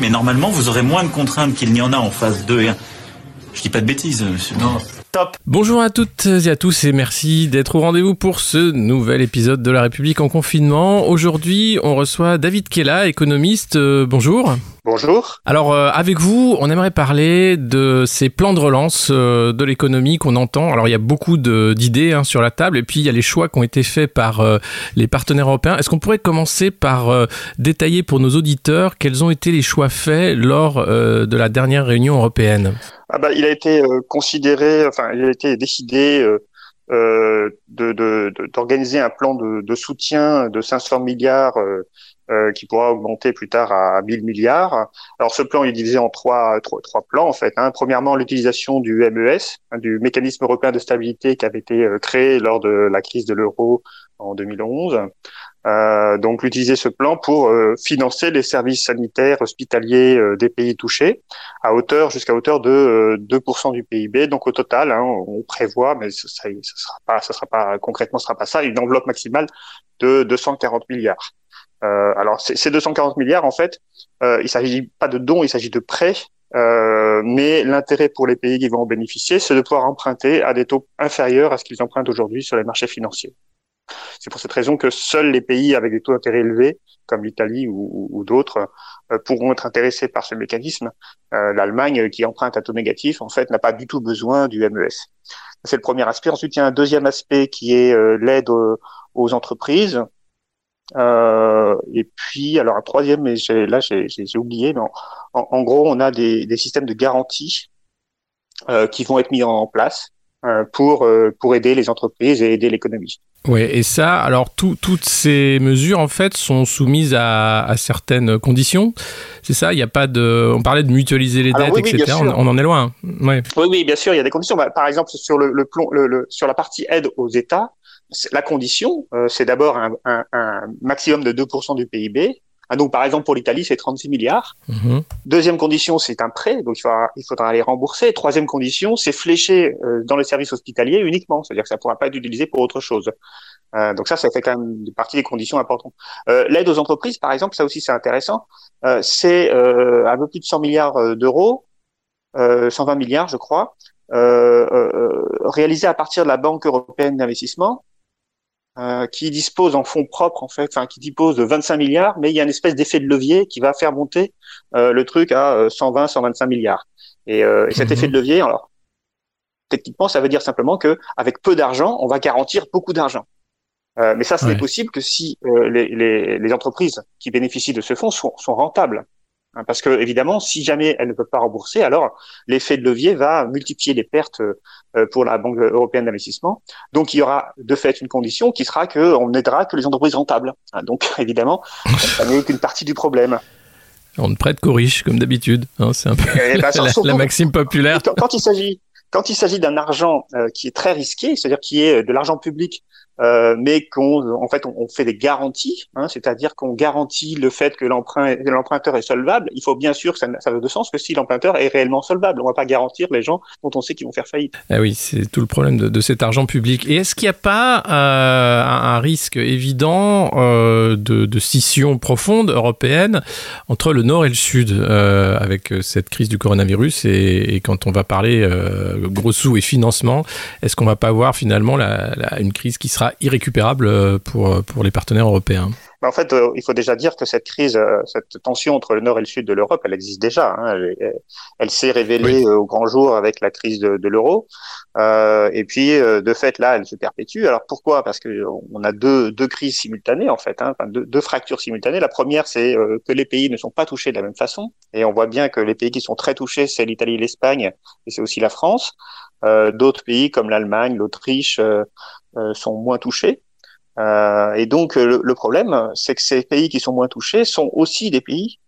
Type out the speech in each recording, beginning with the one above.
Mais normalement, vous aurez moins de contraintes qu'il n'y en a en phase 2 et 1. Je dis pas de bêtises, monsieur. Non. Top. Bonjour à toutes et à tous et merci d'être au rendez-vous pour ce nouvel épisode de La République en confinement. Aujourd'hui, on reçoit David Kella, économiste. Euh, bonjour. Bonjour. Alors euh, avec vous, on aimerait parler de ces plans de relance euh, de l'économie qu'on entend. Alors il y a beaucoup d'idées hein, sur la table et puis il y a les choix qui ont été faits par les partenaires européens. Est-ce qu'on pourrait commencer par détailler pour nos auditeurs quels ont été les choix faits lors de la dernière réunion européenne? Ah bah, il a été euh, considéré, enfin, il a été décidé euh, euh d'organiser de, un plan de, de, soutien de 500 milliards euh, euh, qui pourra augmenter plus tard à 1000 milliards. Alors ce plan est divisé en trois, trois, trois plans en fait. Hein. Premièrement l'utilisation du MES, hein, du mécanisme européen de stabilité qui avait été créé lors de la crise de l'euro en 2011. Euh, donc utiliser ce plan pour euh, financer les services sanitaires hospitaliers euh, des pays touchés à hauteur jusqu'à hauteur de 2% du PIB. Donc au total, hein, on prévoit, mais ça, ça, sera pas, ça sera pas concrètement, ce sera pas ça, une enveloppe maximale de 240 milliards. Alors ces 240 milliards, en fait, il s'agit pas de dons, il s'agit de prêts. mais l'intérêt pour les pays qui vont en bénéficier, c'est de pouvoir emprunter à des taux inférieurs à ce qu'ils empruntent aujourd'hui sur les marchés financiers. C'est pour cette raison que seuls les pays avec des taux d'intérêt élevés, comme l'Italie ou, d'autres, euh, pourront être intéressés par ce mécanisme. Euh, L'Allemagne, qui emprunte à taux négatif, en fait, n'a pas du tout besoin du MES. C'est le premier aspect. Ensuite, il y a un deuxième aspect qui est euh, l'aide aux, entreprises. Et puis, alors un troisième, mais là j'ai oublié, mais en, gros, on a des, des systèmes de garantie qui vont être mis en place pour pour aider les entreprises et aider l'économie. Oui, et ça, alors toutes ces mesures en fait sont soumises à, certaines conditions. C'est ça, il n'y a pas de. On parlait de mutualiser les dettes, etc. On, en est loin. Oui, oui, bien sûr, il y a des conditions. Bah, par exemple, sur le, le, sur la partie aide aux États, la condition, euh, c'est d'abord un, un, maximum de 2% du PIB ah, donc, par exemple, pour l'Italie, c'est 36 milliards. Mhm. Deuxième condition, c'est un prêt, donc il faudra, il faudra les rembourser. Troisième condition, c'est fléché euh, dans le service hospitalier uniquement, c'est-à-dire que ça ne pourra pas être utilisé pour autre chose. Euh, donc ça, ça fait quand même partie des conditions importantes. Euh, L'aide aux entreprises, par exemple, ça aussi c'est intéressant. Euh, c'est euh, un peu plus de 100 milliards d'euros, 120 milliards, je crois, réalisé à partir de la Banque européenne d'investissement euh, qui dispose en fonds propres en fait, enfin qui dispose de 25 milliards, mais il y a une espèce d'effet de levier qui va faire monter euh, le truc à 120, euh, 125 milliards. Et, et cet effet de mhm. levier, alors techniquement, ça veut dire simplement que avec peu d'argent, on va garantir beaucoup d'argent. mais ça, ce n'est possible que si les, les, les, entreprises qui bénéficient de ce fonds sont, sont rentables. Hein, parce que évidemment, si jamais elles ne peuvent pas rembourser, alors l'effet de levier va multiplier les pertes euh, pour la Banque européenne d'investissement. Donc il y aura de fait une condition qui sera qu'on n'aidera que les entreprises rentables. Hein, donc évidemment, ça n'est qu'une partie du problème. On ne prête qu'aux riches, comme d'habitude. Hein, c'est un peu eh ben, la, maxime populaire. Quand, il s'agit quand il s'agit d'un argent euh, qui est très risqué, c'est-à-dire qui est de l'argent public euh, mais qu'on en fait on, fait des garanties, hein, c'est-à-dire qu'on garantit le fait que l'emprunteur est solvable. Il faut bien sûr que ça, ça a de sens que si l'emprunteur est réellement solvable, on va pas garantir les gens dont on sait qu'ils vont faire faillite. Ah oui, c'est tout le problème de, cet argent public. Et est-ce qu'il n'y a pas euh, un, risque évident euh, de, de, scission profonde européenne entre le Nord et le Sud euh, avec cette crise du coronavirus et, et quand on va parler euh, gros sous et financement, est-ce qu'on va pas avoir finalement la, la, une crise qui sera irrécupérable euh, pour, euh, pour les partenaires européens en fait, euh, il faut déjà dire que cette crise, cette tension entre le nord et le sud de l'Europe, elle existe déjà. Hein. Elle, s'est révélée au grand jour avec la crise de, de l'euro. Euh, et puis, de fait, là, elle se perpétue. Alors pourquoi? Parce que on a deux, deux crises simultanées, en fait, hein, enfin, deux, deux, fractures simultanées. La première, c'est que les pays ne sont pas touchés de la même façon. Et on voit bien que les pays qui sont très touchés, c'est l'Italie l'Espagne, et c'est aussi la France. Euh, D'autres pays comme l'Allemagne, l'Autriche, euh, sont moins touchés. Euh, et donc le, problème, c'est que ces pays qui sont moins touchés sont aussi des pays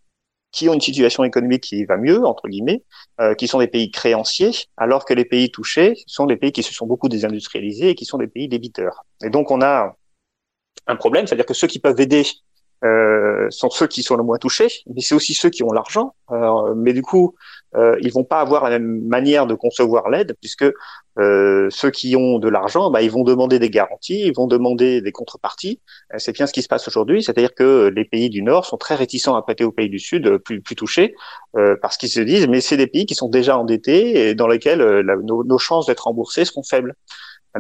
qui ont une situation économique qui va mieux, entre guillemets, euh, qui sont des pays créanciers, alors que les pays touchés sont des pays qui se sont beaucoup désindustrialisés et qui sont des pays débiteurs. Et donc on a un problème, c'est-à-dire que ceux qui peuvent aider euh, sont ceux qui sont le moins touchés, mais c'est aussi ceux qui ont l'argent. Euh, mais du coup, euh, ils vont pas avoir la même manière de concevoir l'aide, puisque euh, ceux qui ont de l'argent, bah, ils vont demander des garanties, ils vont demander des contreparties. Euh, c'est bien ce qui se passe aujourd'hui, c'est-à-dire que les pays du Nord sont très réticents à prêter aux pays du Sud plus, plus touchés, parce qu'ils se disent, mais c'est des pays qui sont déjà endettés et dans lesquels nos, nos, chances d'être remboursés seront faibles.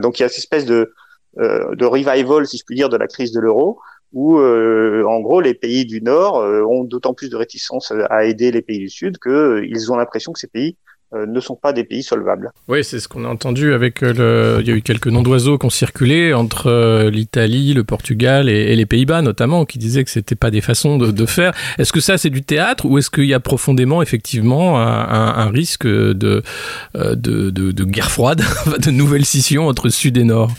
Donc il y a cette espèce de, de revival, si je puis dire, de la crise de l'euro, où euh, en gros les pays du Nord euh, ont d'autant plus de réticence à aider les pays du Sud qu'ils euh, ont l'impression que ces pays ne sont pas des pays solvables. Oui, c'est ce qu'on a entendu avec le... Il y a eu quelques noms d'oiseaux qui ont circulé entre l'Italie, le Portugal et, les Pays-Bas notamment, qui disaient que c'était pas des façons de, faire. Est-ce que ça c'est du théâtre ou est-ce qu'il y a profondément effectivement un, risque de, de, de, de guerre froide, de nouvelle scission entre Sud et Nord?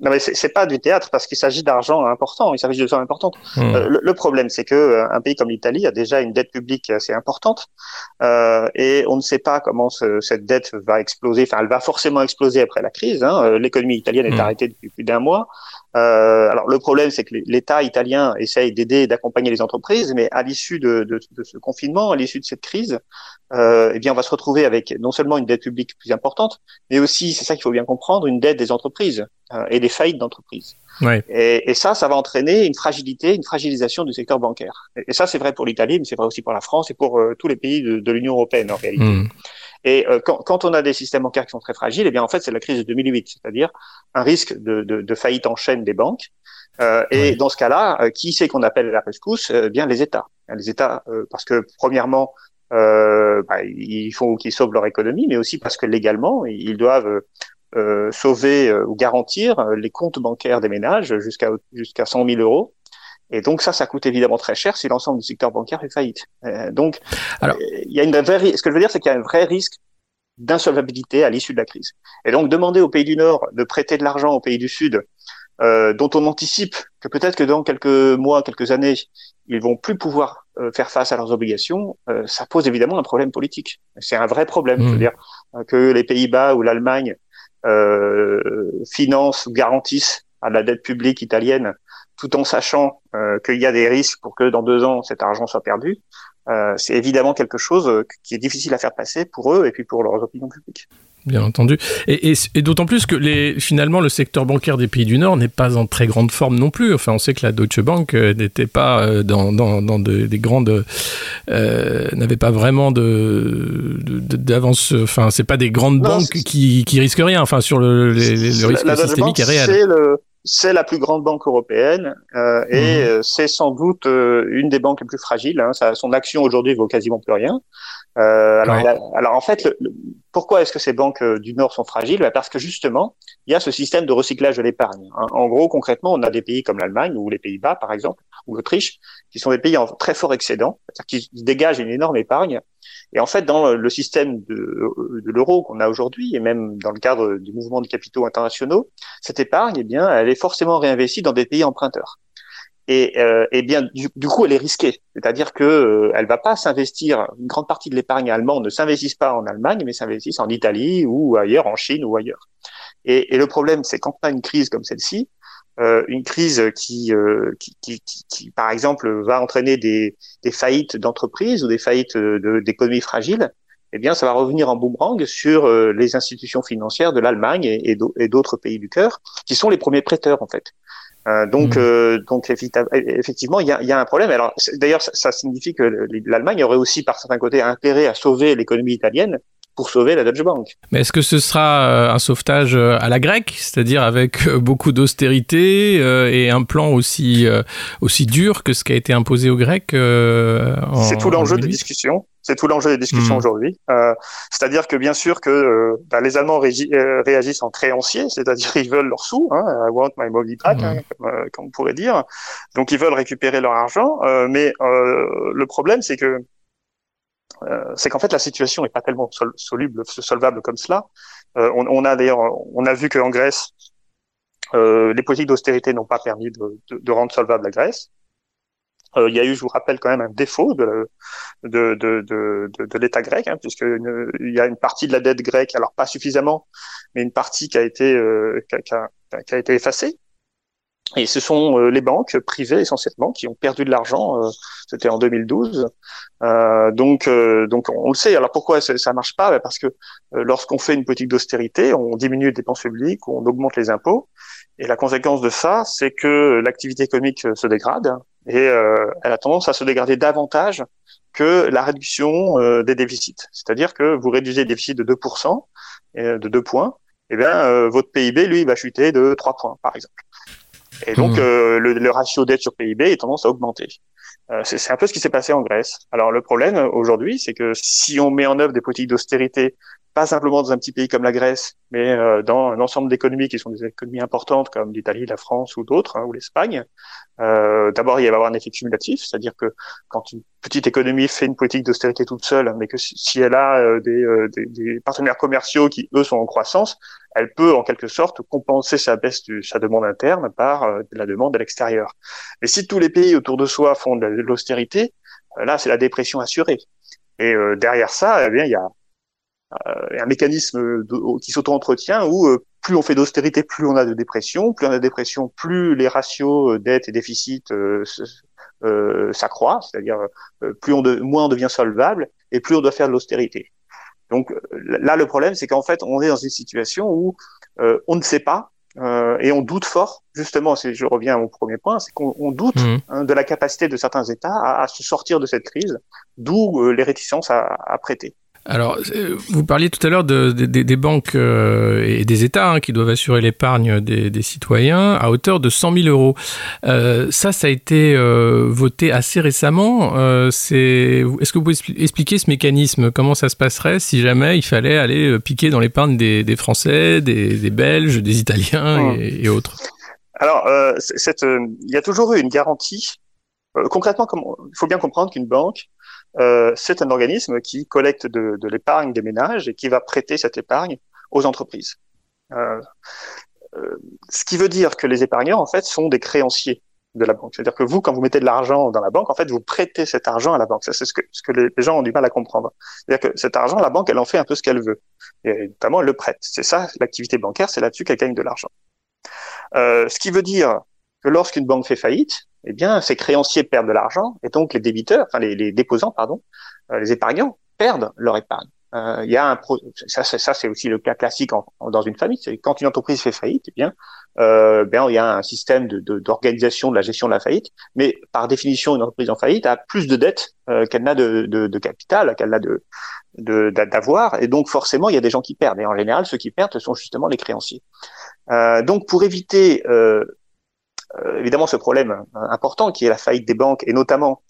Non mais c'est pas du théâtre parce qu'il s'agit d'argent important, il s'agit de sommes importantes. Hmm. Euh, le, problème, c'est que euh, un pays comme l'Italie a déjà une dette publique assez importante euh, et on ne sait pas comment ce, cette dette va exploser. Enfin, elle va forcément exploser après la crise. Hein. Euh, l'économie italienne est hmm. arrêtée depuis plus d'un mois. Euh, alors le problème, c'est que l'État italien essaye d'aider et d'accompagner les entreprises, mais à l'issue de, de, de, ce confinement, à l'issue de cette crise, euh, eh bien, on va se retrouver avec non seulement une dette publique plus importante, mais aussi, c'est ça qu'il faut bien comprendre, une dette des entreprises euh, et des faillites d'entreprises. Ouais. Et, et, ça, ça va entraîner une fragilité, une fragilisation du secteur bancaire. Et, ça, c'est vrai pour l'Italie, mais c'est vrai aussi pour la France et pour euh, tous les pays de, de l'Union européenne en réalité. Hmm. Et euh, quand, quand, on a des systèmes bancaires qui sont très fragiles, eh bien en fait c'est la crise de 2008, c'est-à-dire un risque de, de, de, faillite en chaîne des banques. Euh, et dans ce cas-là, euh, qui c'est qu'on appelle la rescousse? Euh, Bien les États. Les États, parce que premièrement, bah, il faut qu'ils sauvent leur économie, mais aussi parce que légalement, ils doivent sauver ou garantir les comptes bancaires des ménages jusqu'à jusqu'à 100 000 euros. Et donc ça, ça coûte évidemment très cher si l'ensemble du secteur bancaire est faillite. Euh, donc, Alors, il y a une vraie, ce que je veux dire, c'est qu'il y a un vrai risque d'insolvabilité à l'issue de la crise. Et donc demander aux pays du Nord de prêter de l'argent aux pays du Sud, euh, dont on anticipe que peut-être que dans quelques mois, quelques années, ils vont plus pouvoir euh, faire face à leurs obligations, euh, ça pose évidemment un problème politique. C'est un vrai problème, je veux mmh. dire, que les Pays-Bas ou l'Allemagne financent ou garantissent à la dette publique italienne tout en sachant euh, qu'il y a des risques pour que dans deux ans cet argent soit perdu, euh, c'est évidemment quelque chose euh, qui est difficile à faire passer pour eux et puis pour leurs opinions publiques. Bien entendu. Et, d'autant plus que les, finalement, le secteur bancaire des pays du Nord n'est pas en très grande forme non plus. Enfin, on sait que la Deutsche Bank n'était pas dans, dans, des grandes. n'avait pas vraiment de, d'avance. enfin, c'est pas des grandes banques qui, qui risquent rien. Enfin, sur le, le risque systémique est réel c'est la plus grande banque européenne euh, et mhm. euh, c'est sans doute euh, une des banques les plus fragiles. Hein. Ça, son action aujourd'hui vaut quasiment plus rien. Euh, alors, alors, en fait, le, pourquoi est-ce que ces banques du Nord sont fragiles? Bah, Parce que justement, il y a ce système de recyclage de l'épargne. Hein. En gros, concrètement, on a des pays comme l'Allemagne ou les Pays-Bas, par exemple, ou l'Autriche, qui sont des pays en très fort excédent, qui dégagent une énorme épargne et en fait, dans le système de, l'euro qu'on a aujourd'hui, et même dans le cadre du mouvement de capitaux internationaux, cette épargne, eh bien, elle est forcément réinvestie dans des pays emprunteurs. Et, euh, et bien, du, coup, elle est risquée. C'est-à-dire que euh, elle va pas s'investir. Une grande partie de l'épargne allemande ne s'investisse pas en Allemagne, mais s'investisse en Italie ou ailleurs, en Chine ou ailleurs. Et, le problème, c'est a une crise comme celle-ci, euh, une crise qui, euh, qui, qui, qui, par exemple, va entraîner des, des faillites d'entreprises ou des faillites d'économies fragiles, eh bien, ça va revenir en boomerang sur euh, les institutions financières de l'Allemagne et, et d'autres pays du cœur, qui sont les premiers prêteurs en fait. Euh, donc, mmh. donc effectivement, il y a, y a, un problème. Alors, d'ailleurs, ça, ça, signifie que l'Allemagne aurait aussi, par certains côtés, intérêt à sauver l'économie italienne, pour sauver la Deutsche Bank. Mais est-ce que ce sera euh, un sauvetage euh, à la grecque, c'est-à-dire avec euh, beaucoup d'austérité et un plan aussi, aussi dur que ce qui a été imposé aux Grecs C'est tout l'enjeu des discussions. C'est tout l'enjeu des discussions hmm. aujourd'hui. c'est-à-dire que bien sûr que bah, les Allemands réagissent en créanciers, c'est-à-dire ils veulent leurs sous, hein, I want my money back, hmm. hein, comme, on pourrait dire. Donc ils veulent récupérer leur argent, mais le problème c'est que euh, c'est qu'en fait la situation n'est pas tellement soluble, solvable comme cela. Euh, on, a d'ailleurs, on a vu qu'en Grèce, euh, les politiques d'austérité n'ont pas permis de, rendre solvable la Grèce. Il y a eu, je vous rappelle, quand même un défaut de, de, de, l'État grec, hein, puisque y a une partie de la dette grecque, alors pas suffisamment, mais une partie qui a été qui, a, été effacée. Et ce sont euh, les banques privées essentiellement qui ont perdu de l'argent. Euh, c'était en 2012. Euh, donc, donc on le sait. Alors pourquoi ça, ça marche pas? Parce que lorsqu'on fait une politique d'austérité, on diminue les dépenses publiques, on augmente les impôts, et la conséquence de ça, c'est que l'activité économique se dégrade et elle a tendance à se dégrader davantage que la réduction des déficits. C'est-à-dire que vous réduisez le déficit de 2%, de 2 points, et eh bien votre PIB lui va chuter de 3 points par exemple. Et donc, mmh. euh, le, le, ratio dette sur PIB est tendance à augmenter. Euh, c'est un peu ce qui s'est passé en Grèce. Alors, le problème aujourd'hui, c'est que si on met en œuvre des politiques d'austérité pas simplement dans un petit pays comme la Grèce, mais euh, dans un ensemble d'économies qui sont des économies importantes comme l'Italie, la France ou d'autres, hein, ou l'Espagne. Euh, D'abord, il va y avoir un effet cumulatif, c'est-à-dire que quand une petite économie fait une politique d'austérité toute seule, mais que si, elle a euh, des, euh, des, partenaires commerciaux qui, eux, sont en croissance, elle peut en quelque sorte compenser sa baisse de sa demande interne par la demande à l'extérieur. Mais si tous les pays autour de soi font de l'austérité, là, c'est la dépression assurée. Et derrière ça, eh bien, il y a euh, un mécanisme qui s'auto-entretient où euh, plus on fait d'austérité, plus on a de dépression, plus on a de dépression, plus les ratios euh, dette et déficit euh, s'accroît, c'est-à-dire plus on de, moins on devient solvable et plus on doit faire de l'austérité. Donc là, le problème, c'est qu'en fait, on est dans une situation où on ne sait pas euh, et on doute fort, justement, je reviens à mon premier point, c'est qu'on doute mmh. hein, de la capacité de certains États à, à, se sortir de cette crise, d'où les réticences à, à prêter. Alors, euh, vous parliez tout à l'heure de, de, des banques euh, et des États hein, qui doivent assurer l'épargne des, des, citoyens à hauteur de 100 000 euros. Euh, ça, ça a été euh, voté assez récemment. Euh, Est-ce que vous pouvez expliquer ce mécanisme? Comment ça se passerait si jamais il fallait aller piquer dans l'épargne des, des, Français, des, des, Belges, des Italiens et, mmh. et autres? Alors, il y a toujours eu une garantie. concrètement, il faut bien comprendre qu'une banque euh, c'est un organisme qui collecte de, de l'épargne des ménages et qui va prêter cette épargne aux entreprises. Euh, euh, ce qui veut dire que les épargnants, en fait, sont des créanciers de la banque. C'est-à-dire que vous, quand vous mettez de l'argent dans la banque, en fait, vous prêtez cet argent à la banque. Ça, c'est ce que, ce que les, gens ont du mal à comprendre. C'est-à-dire que cet argent, la banque, elle en fait un peu ce qu'elle veut. Et notamment, elle le prête. C'est ça, l'activité bancaire, c'est là-dessus qu'elle gagne de l'argent. Euh, ce qui veut dire que lorsqu'une banque fait faillite, eh bien, ces créanciers perdent de l'argent et donc les débiteurs, enfin les, les déposants, pardon, euh, les épargnants perdent leur épargne. Euh, il y a un pro... ça, ça c'est aussi le cas classique en, dans une famille. Quand une entreprise fait faillite, eh bien, euh, bien, il y a un système d'organisation de, de, la gestion de la faillite. Mais par définition, une entreprise en faillite a plus de dettes euh, qu'elle n'a de, de, de, capital, qu'elle n'a de d'avoir, et donc forcément, il y a des gens qui perdent. Et en général, ceux qui perdent sont justement les créanciers. Euh, donc, pour éviter euh, évidemment ce problème euh, important qui est la faillite des banques et notamment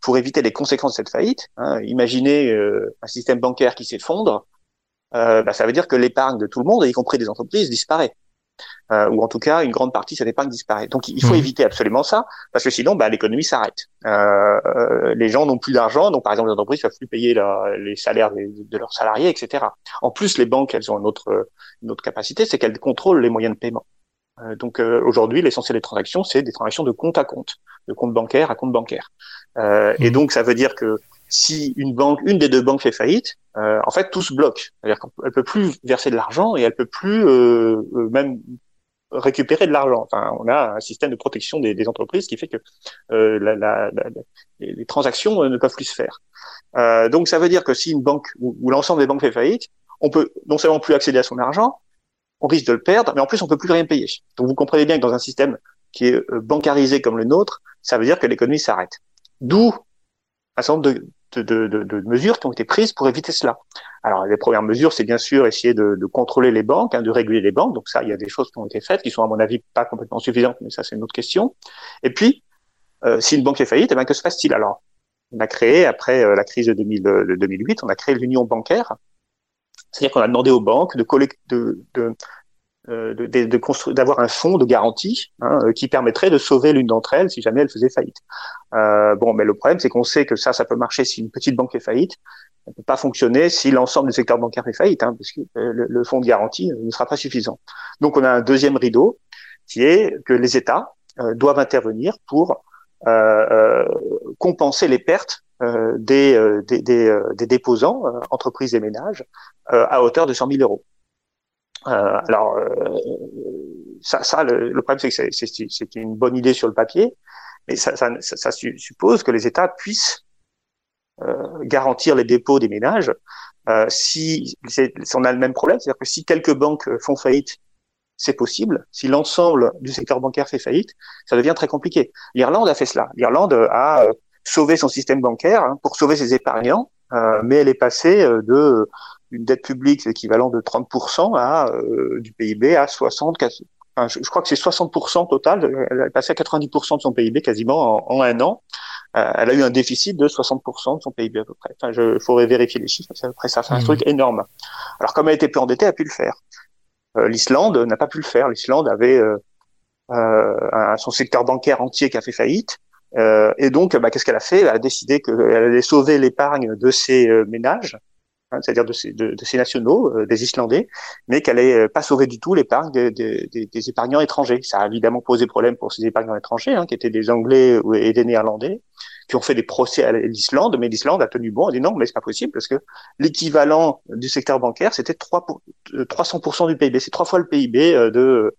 pour éviter les conséquences de cette faillite. Hein, imaginez euh, un système bancaire qui s'effondre, bah, ça veut dire que l'épargne de tout le monde, y compris des entreprises, disparaît. Euh, ou en tout cas une grande partie de cette épargne disparaît. Donc il faut mmh. éviter absolument ça, parce que sinon bah, l'économie s'arrête. Euh, les gens n'ont plus d'argent, donc par exemple les entreprises ne peuvent plus payer la, les salaires de, de, leurs salariés, etc. En plus, les banques, elles ont une autre, une autre capacité, c'est qu'elles contrôlent les moyens de paiement. Euh, donc euh, aujourd'hui, l'essentiel des transactions, c'est des transactions de compte à compte, de compte bancaire à compte bancaire. Euh, et mmh. donc ça veut dire que si une banque, une des deux banques fait faillite, en fait tout se bloque. C'est-à-dire qu'elle peut plus verser de l'argent et elle peut plus même récupérer de l'argent. Enfin, on a un système de protection des, des entreprises qui fait que euh, la, la, la, les transactions ne peuvent plus se faire. Euh, donc, ça veut dire que si une banque ou, ou l'ensemble des banques fait faillite, on peut non seulement plus accéder à son argent, on risque de le perdre, mais en plus on peut plus rien payer. Donc vous comprenez bien que dans un système qui est euh, bancarisé comme le nôtre, ça veut dire que l'économie s'arrête. D'où un certain nombre de, de, de, de, mesures qui ont été prises pour éviter cela. Alors les premières mesures, c'est bien sûr essayer de, contrôler les banques, hein, de réguler les banques. Donc ça, il y a des choses qui ont été faites, qui sont à mon avis pas complètement suffisantes, mais ça c'est une autre question. Et puis, euh, si une banque est faillite, eh bien, que se passe-t-il? Alors On a créé, après euh, la crise de, 2000, de 2008, on a créé l'union bancaire, c'est-à-dire qu'on a demandé aux banques de, de, de, euh, de, de, d'avoir un fonds de garantie hein, euh, qui permettrait de sauver l'une d'entre elles si jamais elle faisait faillite. Euh, bon, mais le problème, c'est qu'on sait que ça, ça peut marcher si une petite banque est faillite. Ça ne peut pas fonctionner si l'ensemble du secteur bancaire est faillite, hein, parce que le, le, fonds de garantie ne sera pas suffisant. Donc, on a un deuxième rideau qui est que les États doivent intervenir pour compenser les pertes des, des, des, des, déposants, entreprises et ménages, à hauteur de 100 000 euros. alors, ça, ça le, le, problème, c'est que c'est une bonne idée sur le papier, mais ça, ça, ça suppose que les États puissent euh, garantir les dépôts des ménages. Euh, si, si, on a le même problème, c'est-à-dire que si quelques banques font faillite, c'est possible. Si l'ensemble du secteur bancaire fait faillite, ça devient très compliqué. L'Irlande a fait cela. L'Irlande a euh, sauvé son système bancaire hein, pour sauver ses épargnants, euh, mais elle est passée euh, de une dette publique équivalent de 30% à du PIB à 60, je, crois que c'est 60% total. Elle est passée à 90% de son PIB quasiment en, un an. Euh, elle a eu un déficit de 60% de son PIB à peu près. Enfin, je faudrait vérifier les chiffres. C'est à peu près ça. C'est un mmh. truc énorme. Alors, comme elle était peu endettée, elle a pu le faire. Euh, L'Islande n'a pas pu le faire. L'Islande avait euh, un, son secteur bancaire entier qui a fait faillite. Et donc, bah, qu'est-ce qu'elle a fait? Elle a décidé qu'elle allait sauver l'épargne de ses ménages Hein, c'est-à-dire de ces, de, ces nationaux, euh, des Islandais, mais qu'elle n'allait euh, pas sauver du tout l'épargne des, des, épargnants étrangers. Ça a évidemment posé problème pour ces épargnants étrangers, hein, qui étaient des Anglais et des Néerlandais, qui ont fait des procès à l'Islande, mais l'Islande a tenu bon, a dit non, mais c'est pas possible, parce que l'équivalent du secteur bancaire, c'était 3 300% euh, du PIB, c'est trois fois le PIB de,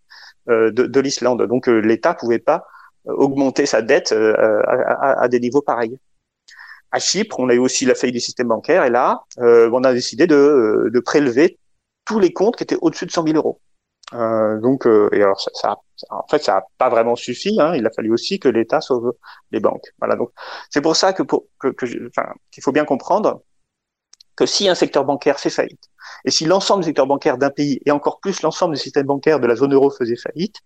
de, de l'Islande. Donc l'État pouvait pas augmenter sa dette à, à, des niveaux pareils à Chypre, on a eu aussi la faillite du système bancaire, et là, euh, on a décidé de, euh, de, prélever tous les comptes qui étaient au-dessus de 100 000 euros. Euh, donc, euh, et alors ça, en fait, ça n'a pas vraiment suffi. Hein, il a fallu aussi que l'État sauve les banques. Voilà. Donc, c'est pour ça que, que, qu'il faut bien comprendre que si un secteur bancaire fait faillite, et si l'ensemble du secteur bancaire d'un pays, et encore plus l'ensemble du système bancaire de la zone euro faisait faillite,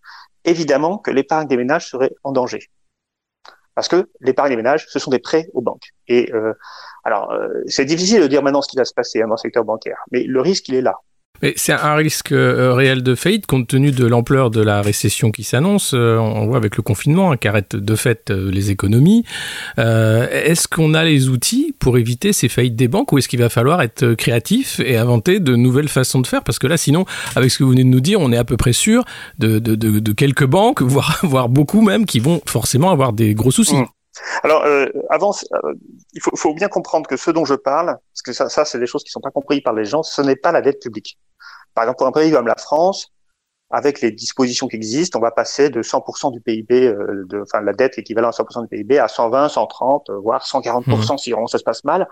évidemment que l'épargne des ménages serait en danger parce que l'épargne des ménages, ce sont des prêts aux banques. Et euh, alors, euh, c'est difficile de dire maintenant ce qui va se passer hein, dans le secteur bancaire, mais le risque, il est là. C'est un risque euh, réel de faillite compte tenu de l'ampleur de la récession qui s'annonce. Euh, on voit avec le confinement hein, qu'arrête de fait euh, les économies. est-ce qu'on a les outils pour éviter ces faillites des banques ou est-ce qu'il va falloir être créatif et inventer de nouvelles façons de faire? Parce que là, sinon, avec ce que vous venez de nous dire, on est à peu près sûr de, de, de, de quelques banques, voire, voire beaucoup même, qui vont forcément avoir des gros soucis. Mmh. Alors, euh, avant, il faut, faut, bien comprendre que ce dont je parle, parce que ça, ça c'est des choses qui sont pas comprises par les gens, ce n'est pas la dette publique. Par exemple, pour un pays comme la France, avec les dispositions qui existent, on va passer de 100% du PIB, euh, de, enfin la dette équivalent à 100% du PIB, à 120, 130, voire 140% mmh. si vraiment ça se passe mal.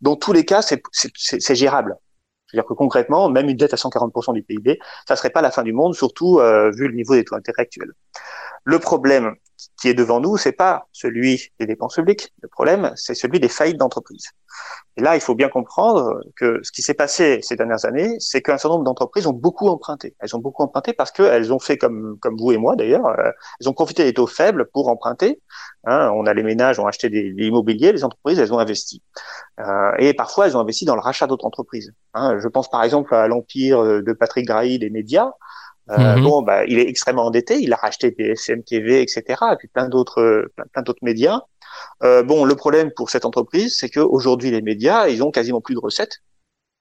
Dans tous les cas, c'est gérable. C'est-à-dire que concrètement, même une dette à 140% du PIB, ça serait pas la fin du monde, surtout euh, vu le niveau des taux d'intérêt actuels. Le problème qui est devant nous, c'est pas celui des dépenses publiques. Le problème, c'est celui des faillites d'entreprises. Et là, il faut bien comprendre que ce qui s'est passé ces dernières années, c'est qu'un certain nombre d'entreprises ont beaucoup emprunté. Elles ont beaucoup emprunté parce qu'elles ont fait comme, comme vous et moi d'ailleurs, euh, elles ont profité des taux faibles pour emprunter. Hein, on a les ménages ont acheté des, des, immobiliers, les entreprises elles ont investi. Euh, et parfois elles ont investi dans le rachat d'autres entreprises. Hein, je pense par exemple à l'empire de Patrick Drahi des médias. Euh, mhm. Bon, bah, il est extrêmement endetté. Il a racheté PSM TV, etc. Et puis plein d'autres, plein, d'autres médias. Euh, bon, le problème pour cette entreprise, c'est qu'aujourd'hui, les médias, ils ont quasiment plus de recettes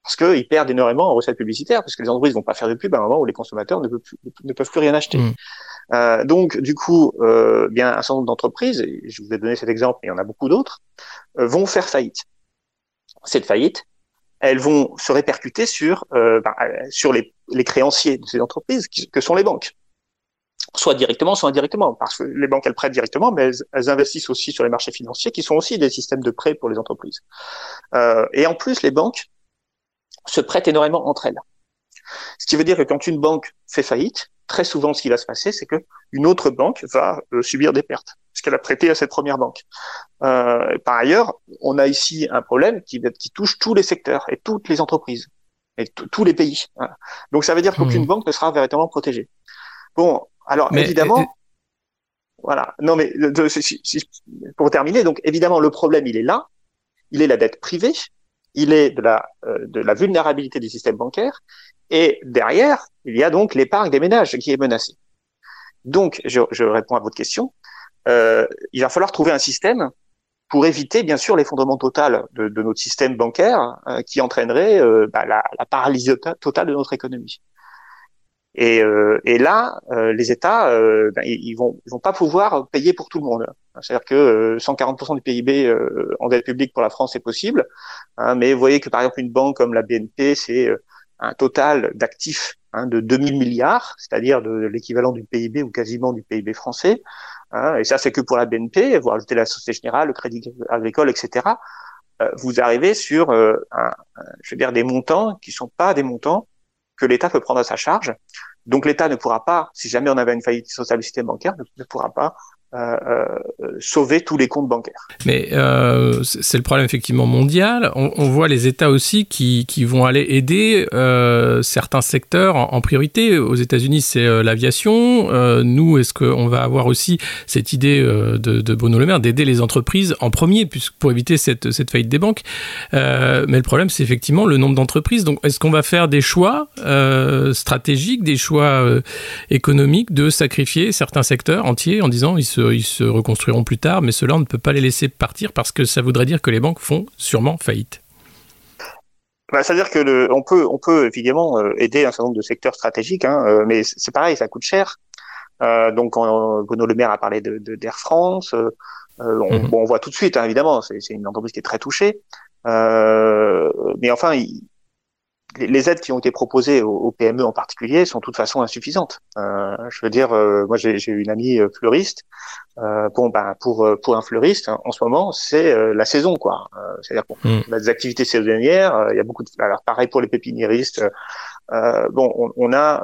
parce qu'ils perdent énormément en recettes publicitaires, parce que les entreprises vont pas faire de pub à un moment où les consommateurs ne peuvent plus, ne peuvent plus rien acheter. Mhm. Euh, donc, du coup, euh, bien un certain nombre d'entreprises, je vous ai donné cet exemple, mais il y en a beaucoup d'autres, euh, vont faire faillite. Cette faillite, elles vont se répercuter sur euh, bah, sur les, les, créanciers de ces entreprises, que sont les banques, soit directement, soit indirectement, parce que les banques elles prêtent directement, mais elles, investissent aussi sur les marchés financiers, qui sont aussi des systèmes de prêt pour les entreprises. Euh, et en plus, les banques se prêtent énormément entre elles. Ce qui veut dire que quand une banque fait faillite, très souvent, ce qui va se passer, c'est que une autre banque va euh, subir des pertes, ce qu'elle a prêté à cette première banque. Euh, par ailleurs, on a ici un problème qui, qui touche tous les secteurs et toutes les entreprises et tous les pays. Donc, ça veut dire qu'aucune hmm. banque ne sera véritablement protégée. Bon, alors évidemment, voilà. Non, mais pour terminer, donc évidemment, le problème, il est là. Il est la dette privée. Il est de la, euh, de la vulnérabilité du système bancaire. Et derrière, il y a donc l'épargne des ménages qui est menacée. Donc, je, je réponds à votre question. Euh, il va falloir trouver un système pour éviter, bien sûr, l'effondrement total de, de, notre système bancaire euh, qui entraînerait euh, bah, la, la, paralysie tota-, totale de notre économie. Et, euh, et là, euh, les États, euh, ben, ils vont, ils vont pas pouvoir payer pour tout le monde. C'est-à-dire que 140% du PIB en dette publique pour la France est possible, hein, mais vous voyez que par exemple une banque comme la BNP, c'est un total d'actifs hein, de 2000 milliards, c'est-à-dire de l'équivalent du PIB ou quasiment du PIB français. Hein, et ça, c'est que pour la BNP. Vous rajoutez la Société Générale, le Crédit Agricole, etc. vous arrivez sur, un, je veux dire, des montants qui sont pas des montants que l'État peut prendre à sa charge. Donc l'État ne pourra pas, si jamais on avait une faillite sur le système bancaire, ne pourra pas euh, euh, sauver tous les comptes bancaires. Mais euh, c'est le problème effectivement mondial. On, on, voit les États aussi qui, qui vont aller aider euh, certains secteurs en, priorité. Aux États-Unis, c'est euh, l'aviation. Euh, nous, est-ce qu'on va avoir aussi cette idée de, de, Bruno Le Maire d'aider les entreprises en premier, puisque pour éviter cette, cette faillite des banques? Mais le problème, c'est effectivement le nombre d'entreprises. Donc, est-ce qu'on va faire des choix stratégiques, des choix économiques de sacrifier certains secteurs entiers en disant ils se ils se reconstruiront plus tard, mais cela on ne peut pas les laisser partir parce que ça voudrait dire que les banques font sûrement faillite. Bah, C'est-à-dire que le, on peut, on peut évidemment euh, aider un certain nombre de secteurs stratégiques, hein, euh, mais c'est pareil, ça coûte cher. Euh, donc, on, Bruno Le Maire a parlé de d'Air France. Euh, on, mhm. bon, on, voit tout de suite, hein, évidemment, c'est une entreprise qui est très touchée. mais enfin, il, les aides qui ont été proposées aux, PME en particulier sont de toute façon insuffisantes. Euh, je veux dire, euh, moi j'ai une amie euh, fleuriste. Euh, bon, ben pour pour un fleuriste, hein, en ce moment, c'est euh, la saison, quoi. C'est-à-dire qu'on mm. a des activités saisonnières. Il y a beaucoup de. Alors pareil pour les pépiniéristes. bon, on, on a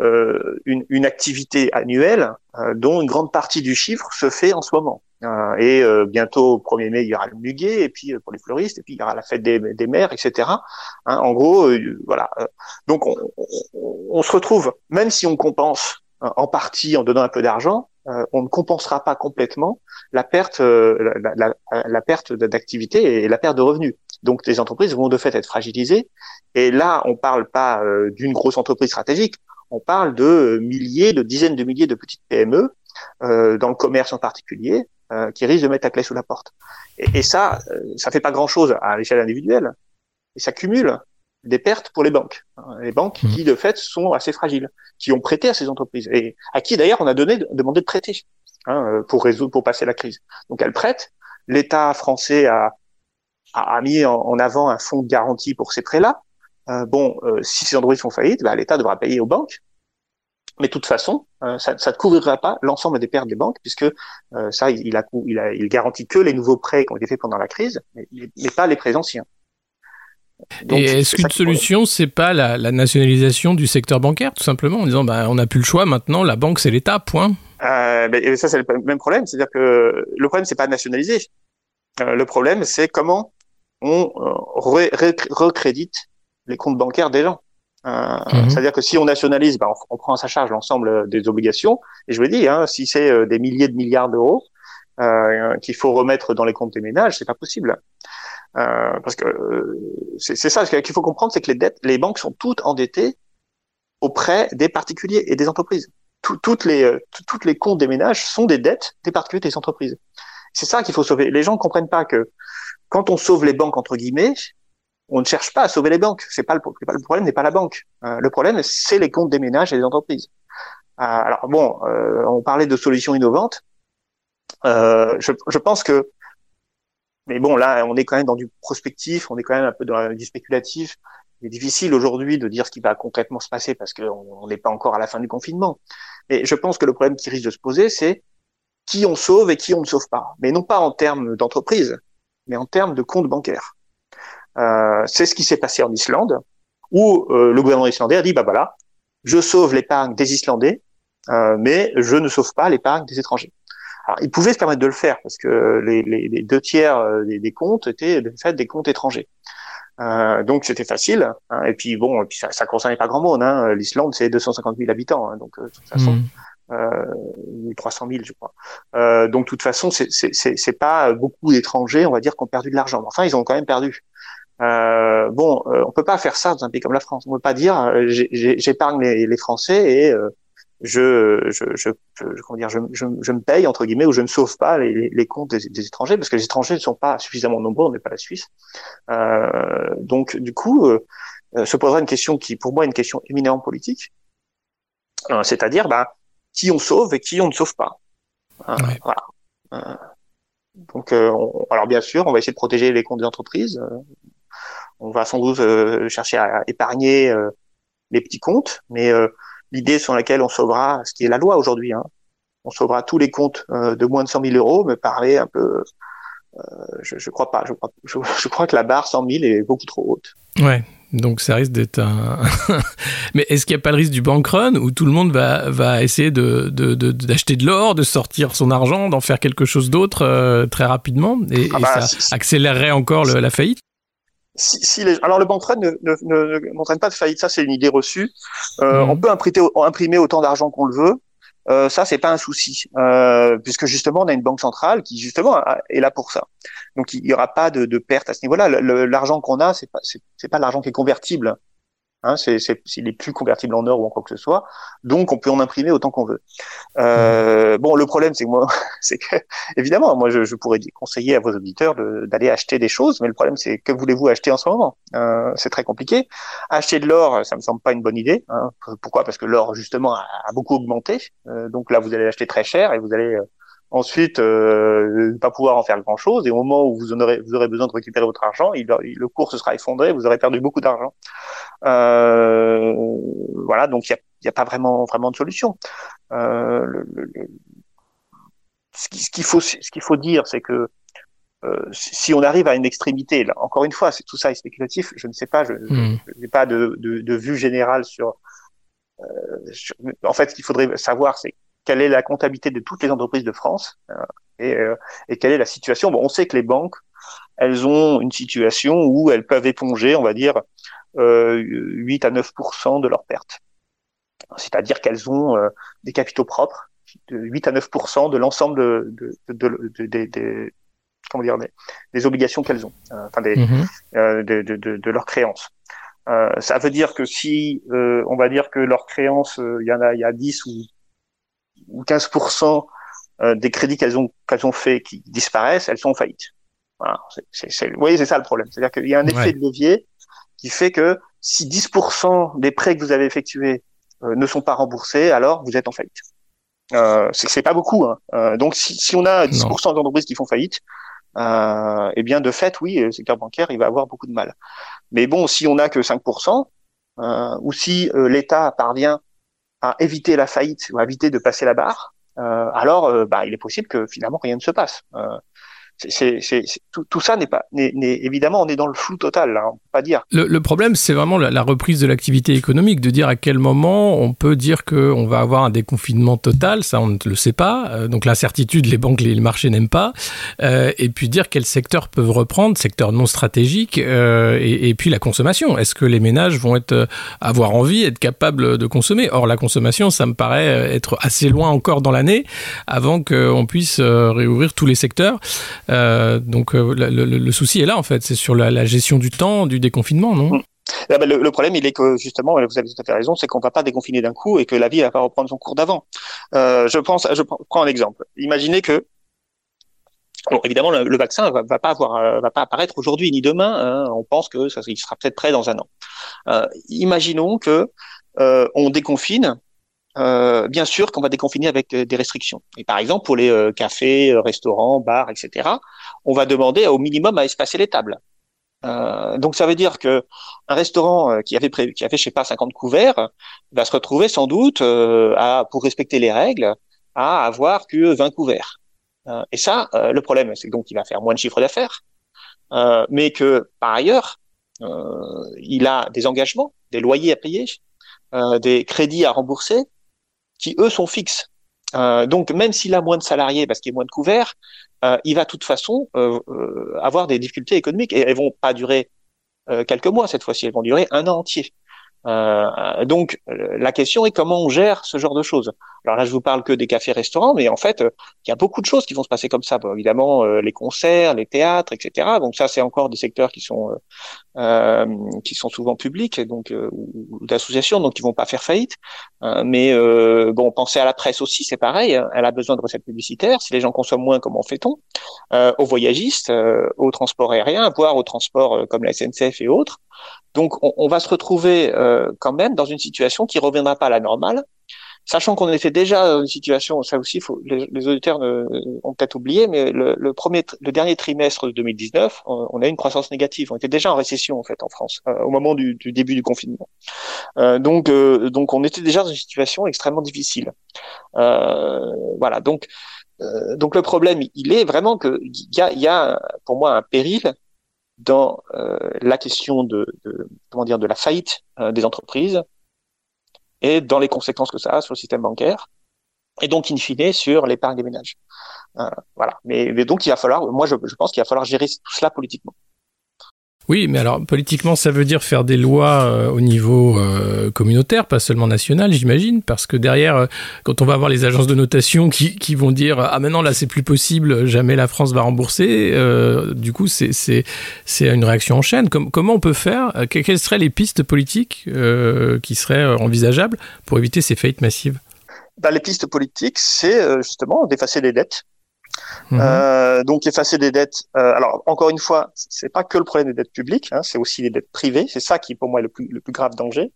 une, une, activité annuelle dont une grande partie du chiffre se fait en ce moment. Euh, et euh, bientôt, au 1er mai, il y aura le muguet, et puis euh, pour les fleuristes, et puis il y aura la fête des, des mères, etc. Hein, en gros, voilà. Donc on, on, se retrouve, même si on compense en partie en donnant un peu d'argent, on ne compensera pas complètement la perte, la, la, la, perte d'activité et la perte de revenus. Donc les entreprises vont de fait être fragilisées. Et là, on parle pas d'une grosse entreprise stratégique, on parle de milliers, de dizaines de milliers de petites PME euh, dans le commerce en particulier, euh, qui risque de mettre la clé sous la porte. Et, et ça, euh, ça fait pas grand-chose à l'échelle individuelle, et ça cumule des pertes pour les banques. Les banques mmh. qui, de fait, sont assez fragiles, qui ont prêté à ces entreprises, et à qui, d'ailleurs, on a donné, demandé de prêter hein, pour résoudre, pour passer la crise. Donc, elles prêtent. L'État français a, a, mis en, avant un fonds de garantie pour ces prêts-là. Euh, bon, euh, si ces entreprises font faillite, bah, l'État devra payer aux banques. Mais de toute façon, euh, ça, ça ne couvrira pas l'ensemble des pertes des banques, puisque euh, ça, il, a, il, a, il garantit que les nouveaux prêts qui ont été faits pendant la crise, mais, mais pas les prêts anciens. Donc, Et est-ce qu'une solution, c'est pas la, la, nationalisation du secteur bancaire, tout simplement, en disant, bah, on n'a plus le choix, maintenant, la banque, c'est l'État, point euh, ben, Ça, c'est le même problème, c'est-à-dire que le problème, c'est pas nationaliser. Euh, le problème, c'est comment on euh, recrédite les comptes bancaires des gens. Euh, mhm. C'est-à-dire que si on nationalise, bah, on, prend à sa charge l'ensemble des obligations. Et je vous dis, hein, si c'est euh, des milliers de milliards d'euros euh, qu'il faut remettre dans les comptes des ménages, c'est pas possible. Euh, parce que euh, c'est ça qu'il faut comprendre, c'est que les dettes, les banques sont toutes endettées auprès des particuliers et des entreprises. toutes les toutes les comptes des ménages sont des dettes des particuliers et des entreprises. C'est ça qu'il faut sauver. Les gens comprennent pas que quand on sauve les banques entre guillemets, on ne cherche pas à sauver les banques. C'est pas le, le problème n'est pas la banque. Euh, le problème, c'est les comptes des ménages et des entreprises. Euh, alors bon, euh, on parlait de solutions innovantes. Je, je, pense que, mais bon, là, on est quand même dans du prospectif, on est quand même un peu dans du spéculatif. Il est difficile aujourd'hui de dire ce qui va concrètement se passer parce qu'on n'est pas encore à la fin du confinement. Mais je pense que le problème qui risque de se poser, c'est qui on sauve et qui on ne sauve pas. Mais non pas en termes d'entreprise, mais en termes de comptes bancaires. Euh, c'est ce qui s'est passé en Islande, où euh, le gouvernement islandais a dit, bah voilà, je sauve l'épargne des Islandais, euh, mais je ne sauve pas l'épargne des étrangers. Alors, ils pouvaient se permettre de le faire parce que les, les, les deux tiers des, des, comptes étaient de fait des comptes étrangers. Euh, donc c'était facile. Hein, et puis bon, et puis ça, ça concernait pas grand monde. Hein, L'Islande c'est 250 000 habitants, hein, donc de toute façon. Mmh. Euh, 300 000, je crois. Euh, donc, de toute façon, c'est pas beaucoup d'étrangers, on va dire, qui ont perdu de l'argent. Enfin, ils ont quand même perdu. Euh, bon, euh, on peut pas faire ça dans un pays comme la France. On peut pas dire euh, j'épargne les, les, Français et euh, je, je, je, je, comment dire, je, je, je, me paye entre guillemets ou je ne sauve pas les, les comptes des, des, étrangers parce que les étrangers ne sont pas suffisamment nombreux. On n'est pas la Suisse. donc, du coup, se posera une question qui, pour moi, est une question éminemment politique. C'est-à-dire, bah, qui on sauve et qui on ne sauve pas. Voilà. donc, alors bien sûr, on va essayer de protéger les comptes des entreprises. On va sans doute chercher à épargner les petits comptes, mais l'idée sur laquelle on sauvera, ce qui est la loi aujourd'hui, hein, on sauvera tous les comptes de moins de 100 000 euros, me paraît un peu euh, je, je crois pas. Je crois, je, crois que la barre 100 000 est beaucoup trop haute. Ouais. Donc ça risque d'être un. Mais est-ce qu'il n'y a pas le risque du bank run où tout le monde va, va essayer de, d'acheter de, l'or, de sortir son argent, d'en faire quelque chose d'autre euh, très rapidement et, ah bah, ça accélérerait encore la faillite? Si, si les... Alors le bank run ne, ne, n'entraîne pas de faillite, ça c'est une idée reçue. Euh, mmh. On peut imprimer, imprimer autant d'argent qu'on le veut euh, ça c'est pas un souci, euh, puisque justement on a une banque centrale qui justement est là pour ça. Donc il y aura pas de, de perte à ce niveau-là. L'argent qu'on a, c'est pas c'est pas l'argent qui est convertible. Hein, c'est, c'est, il est plus convertible en or ou en quoi que ce soit, donc on peut en imprimer autant qu'on veut. Euh, bon, le problème, c'est que moi, c'est que évidemment, moi, je, je pourrais conseiller à vos auditeurs d'aller acheter des choses, mais le problème, c'est que voulez-vous acheter en ce moment? Euh, C'est très compliqué. Acheter de l'or, ça me semble pas une bonne idée. Hein. Pourquoi? Parce que l'or, justement, a, beaucoup augmenté. Euh, donc là, vous allez acheter très cher et vous allez euh, ensuite euh, pas pouvoir en faire grand chose et au moment où vous aurez vous aurez besoin de récupérer votre argent il, le cours se sera effondré vous aurez perdu beaucoup d'argent euh, voilà donc il y a, y a pas vraiment vraiment de solution euh, le, le, ce qu'il faut ce qu'il faut dire c'est que euh, si on arrive à une extrémité, là, encore une fois, c'est tout ça est spéculatif. Je ne sais pas, je n'ai hmm. pas de, de, de, vue générale sur, euh, sur. En fait, ce qu'il faudrait savoir, c'est quelle est la comptabilité de toutes les entreprises de France euh, et, euh, et, quelle est la situation. Bon, on sait que les banques, elles ont une situation où elles peuvent éponger, on va dire, euh, 8 à 9% de leurs pertes. C'est-à-dire qu'elles ont euh, des capitaux propres de 8 à 9% de l'ensemble de, de, de, de, des, comment dire, des, obligations qu'elles ont, enfin des, mm-hmm. de, leurs créances. Euh, ça veut dire que si euh, on va dire que leurs créances, il y en a, il y a 10 ou ou 15% euh, des crédits qu'elles ont qu'elles ont fait qui disparaissent, elles sont en faillite. Voilà, c'est, vous voyez, c'est ça le problème. C'est-à-dire qu'il y a un effet de levier qui fait que si 10% des prêts que vous avez effectués euh, ne sont pas remboursés, alors vous êtes en faillite. Euh, c'est, c'est pas beaucoup. Hein. Euh, donc si, si on a 10% d'entreprises qui font faillite, euh, eh bien de fait, oui, le secteur bancaire, il va avoir beaucoup de mal. Mais bon, si on n'a que 5%, ou si l'État parvient à éviter la faillite ou à éviter de passer la barre, euh, alors euh, bah, il est possible que finalement rien ne se passe. Euh, c'est, c'est, tout, tout, ça n'est pas, n'est, évidemment, on est dans le flou total, là, on peut pas dire. Le, le problème, c'est vraiment la, la, reprise de l'activité économique, de dire à quel moment on peut dire qu'on va avoir un déconfinement total, ça on ne le sait pas. Euh, donc l'incertitude, les banques, les, marchés n'aiment pas. Euh, et puis dire quels secteurs peuvent reprendre, secteurs non stratégiques, euh, et, et, puis la consommation. Est-ce que les ménages vont être avoir envie, être capables de consommer? Or la consommation, ça me paraît être assez loin encore dans l'année avant qu'on puisse réouvrir tous les secteurs. Euh, donc euh, le, souci est là en fait, c'est sur la, gestion du temps, du déconfinement, non? Mm. ah, ben, le, problème, il est que justement, vous avez tout à fait raison, c'est qu'on va pas déconfiner d'un coup et que la vie va pas reprendre son cours d'avant. Euh, je pense, je prends un exemple. Imaginez que Bon, évidemment, le, vaccin va, va, pas avoir, va pas apparaître aujourd'hui ni demain. Hein. On pense que ça, il sera peut-être prêt dans un an. Euh, imaginons que euh, on déconfine euh, bien sûr qu'on va déconfiner avec euh, des restrictions. Et par exemple, pour les euh, cafés, restaurants, bars, etc., on va demander au minimum à espacer les tables. donc ça veut dire que un restaurant qui avait qui avait je sais pas 50 couverts va se retrouver sans doute à pour respecter les règles à avoir que 20 couverts. et ça, le problème, c'est donc il va faire moins de chiffre d'affaires, mais que par ailleurs, il a des engagements, des loyers à payer, des crédits à rembourser, qui eux sont fixes. Euh, donc même s'il a moins de salariés parce qu'il y a moins de couverts, euh, il va de toute façon euh, avoir des difficultés économiques et elles vont pas durer quelques mois cette fois-ci, elles vont durer un an entier. Donc la question est comment on gère ce genre de choses. Alors là, je vous parle que des cafés-restaurants, mais en fait, il y a beaucoup de choses qui vont se passer comme ça. Bon, évidemment, les concerts, les théâtres, etc. Donc ça, c'est encore des secteurs qui sont euh, qui sont souvent publics, donc ou, d'associations, donc qui vont pas faire faillite. mais bon, pensez à la presse aussi, c'est pareil. Hein. elle a besoin de recettes publicitaires. Si les gens consomment moins, comment fait-on? Aux voyagistes, au transport aérien, voire au transport comme la SNCF et autres. Donc, on, va se retrouver euh, quand même dans une situation qui reviendra pas à la normale, Sachant qu'on était déjà dans une situation, ça aussi, faut, les, auditeurs ont peut-être oublié, mais le, premier, le dernier trimestre de 2019, on, a eu une croissance négative. On était déjà en récession en fait en France euh, au moment du, début du confinement. Euh, donc, euh, donc, on était déjà dans une situation extrêmement difficile. voilà. Donc, donc le problème, il est vraiment que il y a, y a pour moi un péril dans la question de, de, comment dire de la faillite des entreprises et dans les conséquences que ça a sur le système bancaire, et donc in fine sur l'épargne des ménages. Euh, voilà. Mais, mais, donc il va falloir, moi je, je pense qu'il va falloir gérer tout cela politiquement. Oui, mais alors politiquement, ça veut dire faire des lois euh, au niveau euh, communautaire, pas seulement national, j'imagine, parce que derrière, euh, quand on va avoir les agences de notation qui, vont dire ah maintenant là c'est plus possible, jamais la France va rembourser, du coup c'est une réaction en chaîne. comment on peut faire Quelles seraient les pistes politiques qui seraient envisageables pour éviter ces faillites massives? Bah, les pistes politiques, c'est justement d'effacer les dettes, Mhm. Euh, donc effacer des dettes. Euh, alors encore une fois, c'est pas que le problème des dettes publiques, hein, c'est aussi les dettes privées. C'est ça qui pour moi est le plus, le plus grave danger.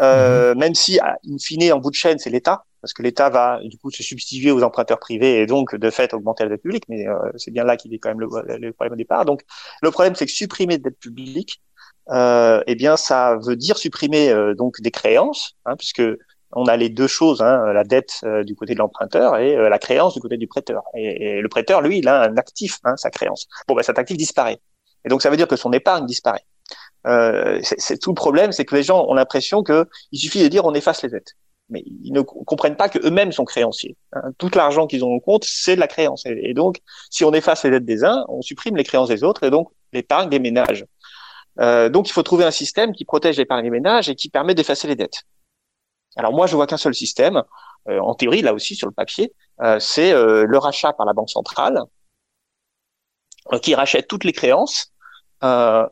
Euh, mhm. Même si, in fine, en bout de chaîne, c'est l'État, parce que l'État va du coup se substituer aux emprunteurs privés et donc de fait augmenter la dette publique. Mais euh, c'est bien là qu'il est quand même le, le, problème au départ. Donc le problème, c'est que supprimer des dettes publiques, euh, eh bien, ça veut dire supprimer euh, donc des créances, hein, puisque on a les deux choses, hein, la dette euh, du côté de l'emprunteur et euh, la créance du côté du prêteur. Et, le prêteur, lui, il a un actif, hein, sa créance. Bon, ben, cet actif disparaît. Et donc, ça veut dire que son épargne disparaît. Euh, c'est tout le problème, c'est que les gens ont l'impression que il suffit de dire on efface les dettes. Mais ils ne comprennent pas que eux-mêmes sont créanciers. Hein. Tout l'argent qu'ils ont en compte, c'est de la créance. Et, et, donc, si on efface les dettes des uns, on supprime les créances des autres et donc l'épargne des ménages. Euh, donc, il faut trouver un système qui protège l'épargne des ménages et qui permet d'effacer les dettes. Alors moi, je vois qu'un seul système, euh, en théorie, là aussi sur le papier, euh, c'est euh, le rachat par la Banque centrale, qui rachète toutes les créances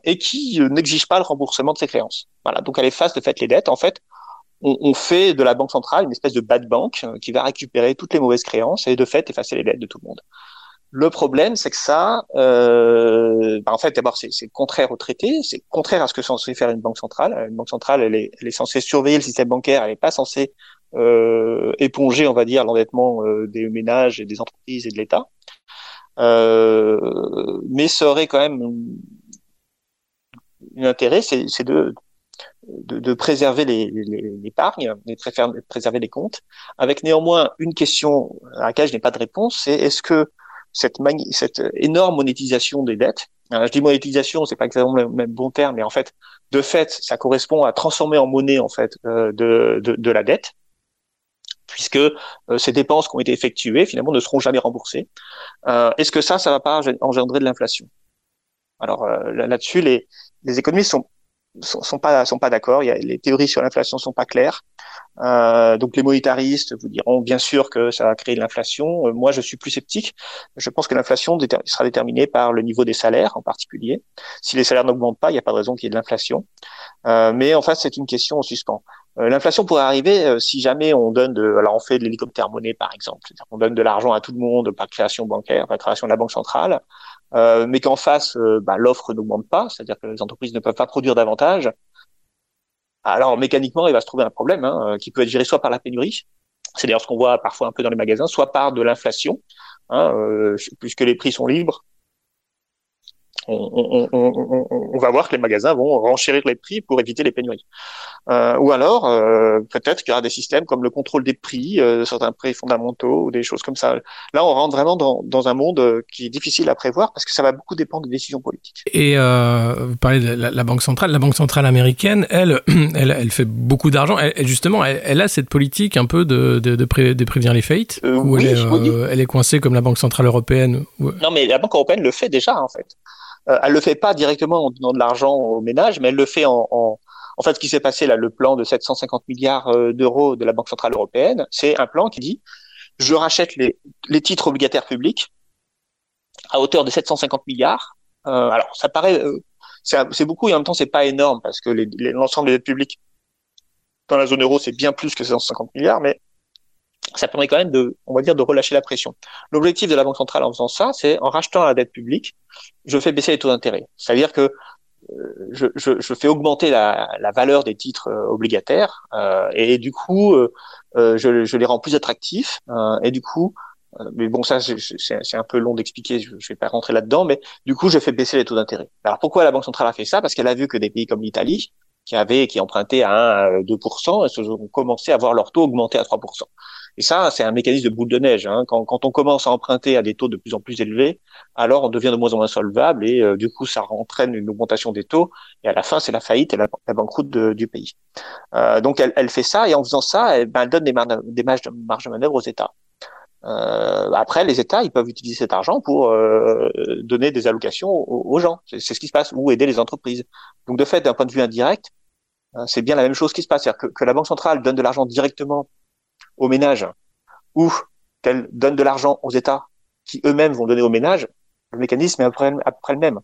et qui n'exige pas le remboursement de ces créances. Voilà, donc elle efface de fait les dettes. En fait, on, fait de la Banque centrale une espèce de bad bank qui va récupérer toutes les mauvaises créances et de fait effacer les dettes de tout le monde. Le problème, c'est que ça, euh, bah en fait, d'abord, c'est contraire au traité, c'est contraire à ce que censé faire une banque centrale. Une banque centrale, elle est, elle est censée surveiller le système bancaire, elle n'est pas censée euh, éponger, on va dire, l'endettement euh, des ménages et des entreprises et de l'État. Euh, mais ça aurait quand même un intérêt, c'est de, de, de, préserver l'épargne, les, de préserver les comptes, avec néanmoins une question à laquelle je n'ai pas de réponse, c'est est-ce que cette, cette énorme monétisation des dettes. je dis monétisation, c'est pas exactement le même bon terme, mais en fait, de fait, ça correspond à transformer en monnaie en fait euh, de, de, de, la dette, puisque euh, ces dépenses qui ont été effectuées finalement ne seront jamais remboursées. Euh, Est-ce que ça, ça va pas engendrer de l'inflation? Alors euh, là-dessus, les, les économistes sont sont, sont pas sont pas d'accord. Les théories sur l'inflation sont pas claires. Euh, donc les monétaristes vous diront bien sûr que ça va créer de l'inflation. Euh, moi, je suis plus sceptique. Je pense que l'inflation sera déterminée par le niveau des salaires en particulier. Si les salaires n'augmentent pas, il n'y a pas de raison qu'il y ait de l'inflation. Euh, mais en fait, c'est une question en suspens. Euh, l'inflation pourrait arriver euh, si jamais on donne de, alors on fait de l'hélicoptère monnaie par exemple, qu'on donne de l'argent à tout le monde par création bancaire, par création de la banque centrale, mais qu'en face bah, l'offre n'augmente pas, c'est-à-dire que les entreprises ne peuvent pas produire davantage, alors mécaniquement, il va se trouver un problème hein, qui peut être géré soit par la pénurie, c'est d'ailleurs ce qu'on voit parfois un peu dans les magasins, soit par de l'inflation, hein, euh, puisque les prix sont libres, on, on, on, va voir que les magasins vont renchérir les prix pour éviter les pénuries. Euh, ou alors, euh, peut-être qu'il y aura des systèmes comme le contrôle des prix, euh, certains prix fondamentaux ou des choses comme ça. Là, on rentre vraiment dans, dans un monde euh, qui est difficile à prévoir parce que ça va beaucoup dépendre des décisions politiques. Et euh, vous parlez de la, Banque centrale. La Banque centrale américaine, elle, elle, elle fait beaucoup d'argent. Elle, justement, elle, a cette politique un peu de, de, de, prévenir les faillites ou elle, est, elle est coincée comme la Banque centrale européenne Non, mais la Banque européenne le fait déjà, en fait. Euh, elle le fait pas directement en donnant de l'argent aux ménages, mais elle le fait en, en, en fait, ce qui s'est passé là, le plan de 750 milliards euh, d'euros de la Banque centrale européenne, c'est un plan qui dit je rachète les, les titres obligataires publics à hauteur de 750 milliards. Euh, alors, ça paraît, euh, c'est beaucoup et en même temps c'est pas énorme parce que l'ensemble des dettes publiques dans la zone euro c'est bien plus que 750 milliards, mais ça permet quand même de, on va dire, de relâcher la pression. L'objectif de la Banque centrale en faisant ça, c'est en rachetant la dette publique, je fais baisser les taux d'intérêt. C'est-à-dire que je, je, je, fais augmenter la, la, valeur des titres obligataires et du coup, je, je, les rends plus attractifs et du coup, mais bon, ça, c'est un peu long d'expliquer, je ne vais pas rentrer là-dedans, mais du coup, je fais baisser les taux d'intérêt. Alors pourquoi la Banque centrale a fait ça? Parce qu'elle a vu que des pays comme l'Italie, qui avaient, qui empruntaient à 1, 2%, ont commencé à voir leur taux augmenter à 3%. Et ça, c'est un mécanisme de boule de neige. Hein. Quand, quand, on commence à emprunter à des taux de plus en plus élevés, alors on devient de moins en moins solvable et euh, du coup, ça entraîne une augmentation des taux. Et à la fin, c'est la faillite et la, banqueroute du pays. Euh, donc, elle, elle, fait ça et en faisant ça, elle, ben, elle donne des, des marges, de, marge de manœuvre aux États. Euh, après, les États, ils peuvent utiliser cet argent pour euh, donner des allocations aux, gens. C'est ce qui se passe, ou aider les entreprises. Donc, de fait, d'un point de vue indirect, euh, c'est bien la même chose qui se passe. C'est-à-dire que, que, la Banque centrale donne de l'argent directement aux ménages ou qu'elle donne de l'argent aux États qui eux-mêmes vont donner aux ménages, le mécanisme est après, après le même.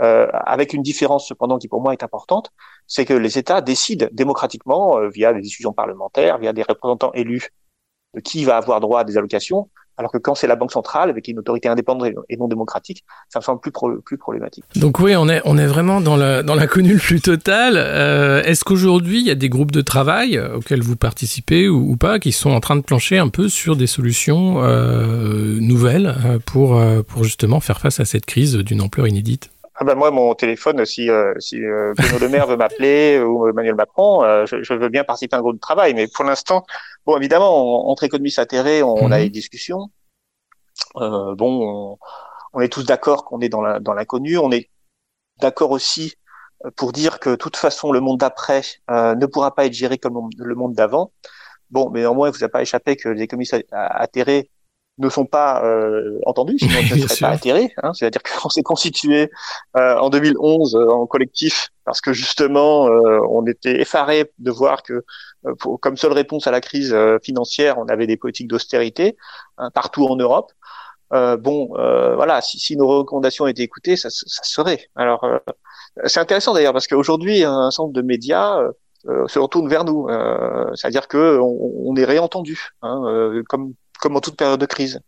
Euh, avec une différence cependant qui pour moi est importante, c'est que les États décident démocratiquement, euh, via des discussions parlementaires, via des représentants élus, de qui va avoir droit à des allocations, alors que quand c'est la Banque centrale, avec une autorité indépendante et non démocratique, ça me semble plus, plus problématique. Donc oui, on est, vraiment dans l'inconnu le plus total. Euh, est-ce qu'aujourd'hui, il y a des groupes de travail auxquels vous participez ou, pas, qui sont en train de plancher un peu sur des solutions euh, nouvelles euh, pour justement faire face à cette crise d'une ampleur inédite? Ah ben moi, mon téléphone, si, si Bruno Le Maire veut m'appeler ou Emmanuel Macron, je, je, veux bien participer à un groupe de travail. Mais pour l'instant, Bon, évidemment, entre économistes atterrés, on, on a mhm. des discussions. Euh, bon, on, est tous d'accord qu'on est dans la, dans l'inconnu. On est d'accord aussi euh, pour dire que de toute façon, le monde d'après euh, ne pourra pas être géré comme le monde d'avant. Bon, mais néanmoins, il vous a pas échappé que les économistes atterrés ne sont pas euh, entendus, sinon ils ne seraient pas atterrés. Hein. C'est-à-dire qu'on s'est constitué euh, en 2011 euh, en collectif parce que justement, euh, on était effaré de voir que pour, comme seule réponse à la crise financière, on avait des politiques d'austérité hein, partout en Europe. bon, voilà, si, si, nos recommandations étaient écoutées, ça, ça serait. Alors, c'est intéressant d'ailleurs parce qu'aujourd'hui, un nombre de médias se retournent vers nous. C'est-à-dire que on, on est réentendu, hein, comme comme en toute période de crise.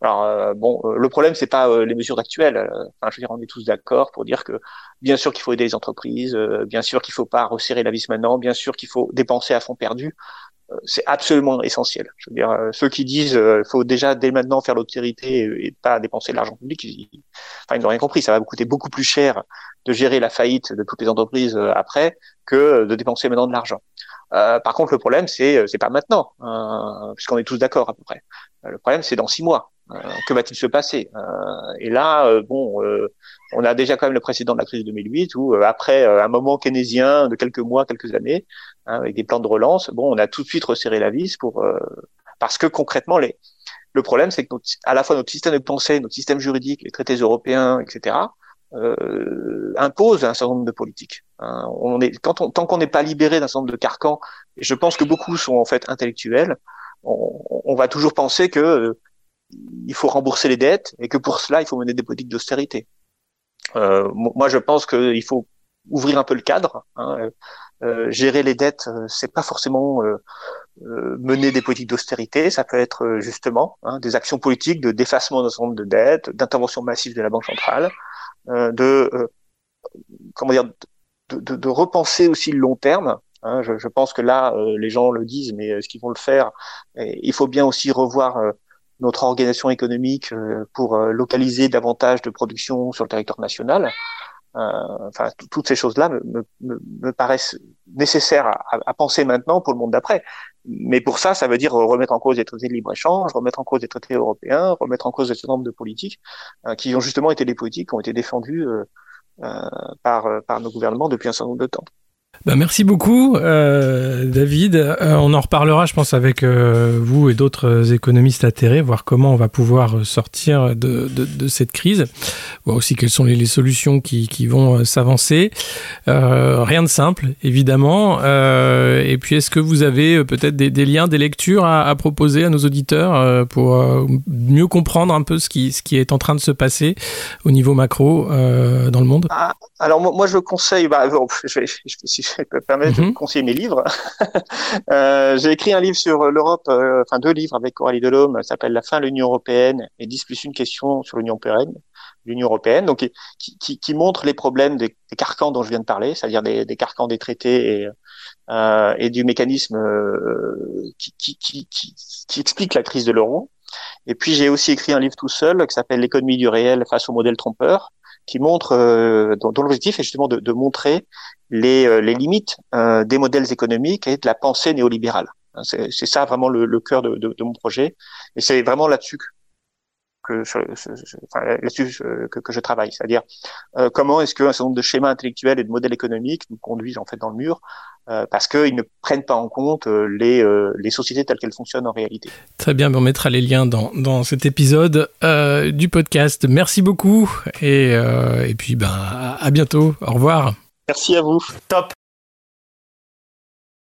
Alors euh, bon, euh, le problème c'est pas euh, les mesures actuelles. Enfin, je veux dire, on est tous d'accord pour dire que bien sûr qu'il faut aider les entreprises, bien sûr qu'il faut pas resserrer la vis maintenant, bien sûr qu'il faut dépenser à fond perdu. c'est absolument essentiel. Je veux dire, ceux qui disent il faut déjà dès maintenant faire l'austérité et, pas dépenser de l'argent public, ils, enfin ils n'ont rien compris. Ça va vous coûter beaucoup plus cher de gérer la faillite de toutes les entreprises après que de dépenser maintenant de l'argent. Euh, par contre, le problème, c'est euh, c'est pas maintenant, euh, puisqu'on est tous d'accord à peu près. Euh, le problème, c'est dans six mois. que va-t-il se passer? Et là, bon, on a déjà quand même le précédent de la crise de 2008, où après un moment keynésien de quelques mois, quelques années, hein, avec des plans de relance, bon, on a tout de suite resserré la vis pour parce que concrètement, les le problème, c'est que notre, à la fois notre système de pensée, notre système juridique, les traités européens, etc., euh, impose un certain nombre de politiques. Hein. tant qu'on n'est pas libéré d'un certain de carcans, et je pense que beaucoup sont en fait intellectuels, on, va toujours penser que euh, il faut rembourser les dettes et que pour cela il faut mener des politiques d'austérité. Euh, moi, je pense qu'il faut ouvrir un peu le cadre. Hein. Euh, gérer les dettes, c'est pas forcément mener des politiques d'austérité, ça peut être justement hein, des actions politiques de défacement d'un certain nombre de dettes, d'intervention massive de la banque centrale, de comment dire de, de, de, repenser aussi le long terme. Hein, je, je, pense que là, euh, les gens le disent, mais est-ce qu'ils vont le faire Il faut bien aussi revoir notre organisation économique pour localiser davantage de production sur le territoire national. enfin, toutes ces choses-là me, me, me, paraissent nécessaires à, à, penser maintenant pour le monde d'après. Mais pour ça, ça veut dire remettre en cause les traités de libre-échange, remettre en cause les traités européens, remettre en cause un certain nombre de politiques euh, qui ont justement été des politiques qui ont été défendues euh, euh, par, par nos gouvernements depuis un certain nombre de temps. Bah, merci beaucoup, euh, David. Euh, on en reparlera, je pense, avec euh, vous et d'autres économistes atterrés, voir comment on va pouvoir sortir de, de, de cette crise, voir aussi quelles sont les, les solutions qui, qui vont s'avancer. rien de simple, évidemment. et puis, est-ce que vous avez peut-être des, des, liens, des lectures à, à proposer à nos auditeurs pour mieux comprendre un peu ce qui, ce qui est en train de se passer au niveau macro dans le monde? Ah, Alors, moi, je conseille, bah, je, je, je, permettre Mhm. de conseiller mes livres. Euh, J'ai écrit un livre sur l'Europe, euh, enfin deux livres avec Coralie Delhomme, ça s'appelle La fin de l'Union européenne et 10 plus une question sur l'Union européenne. L'Union européenne, donc qui, qui, qui montre les problèmes des, des carcans dont je viens de parler, c'est-à-dire des, des carcans des traités et, euh, et du mécanisme qui, qui explique la crise de l'euro. Et puis j'ai aussi écrit un livre tout seul qui s'appelle L'économie du réel face au modèle trompeur, qui montre, euh, dont, l'objectif est justement de, de montrer les, euh, les limites euh, des modèles économiques et de la pensée néolibérale. Hein, C'est c'est ça vraiment le, le cœur de, de, de mon projet, et c'est vraiment là-dessus que, je, je- je- enfin, là-dessus que, que je travaille, c'est-à-dire euh, comment est-ce qu'un certain nombre de schémas intellectuels et de modèles économiques nous conduisent en fait dans le mur euh, parce qu'ils ne prennent pas en compte euh, les, euh, les sociétés telles qu'elles fonctionnent en réalité. Très bien, on mettra les liens dans, dans cet épisode euh, du podcast. Merci beaucoup et, euh, et puis ben, à bientôt. Au revoir. Merci à vous. Top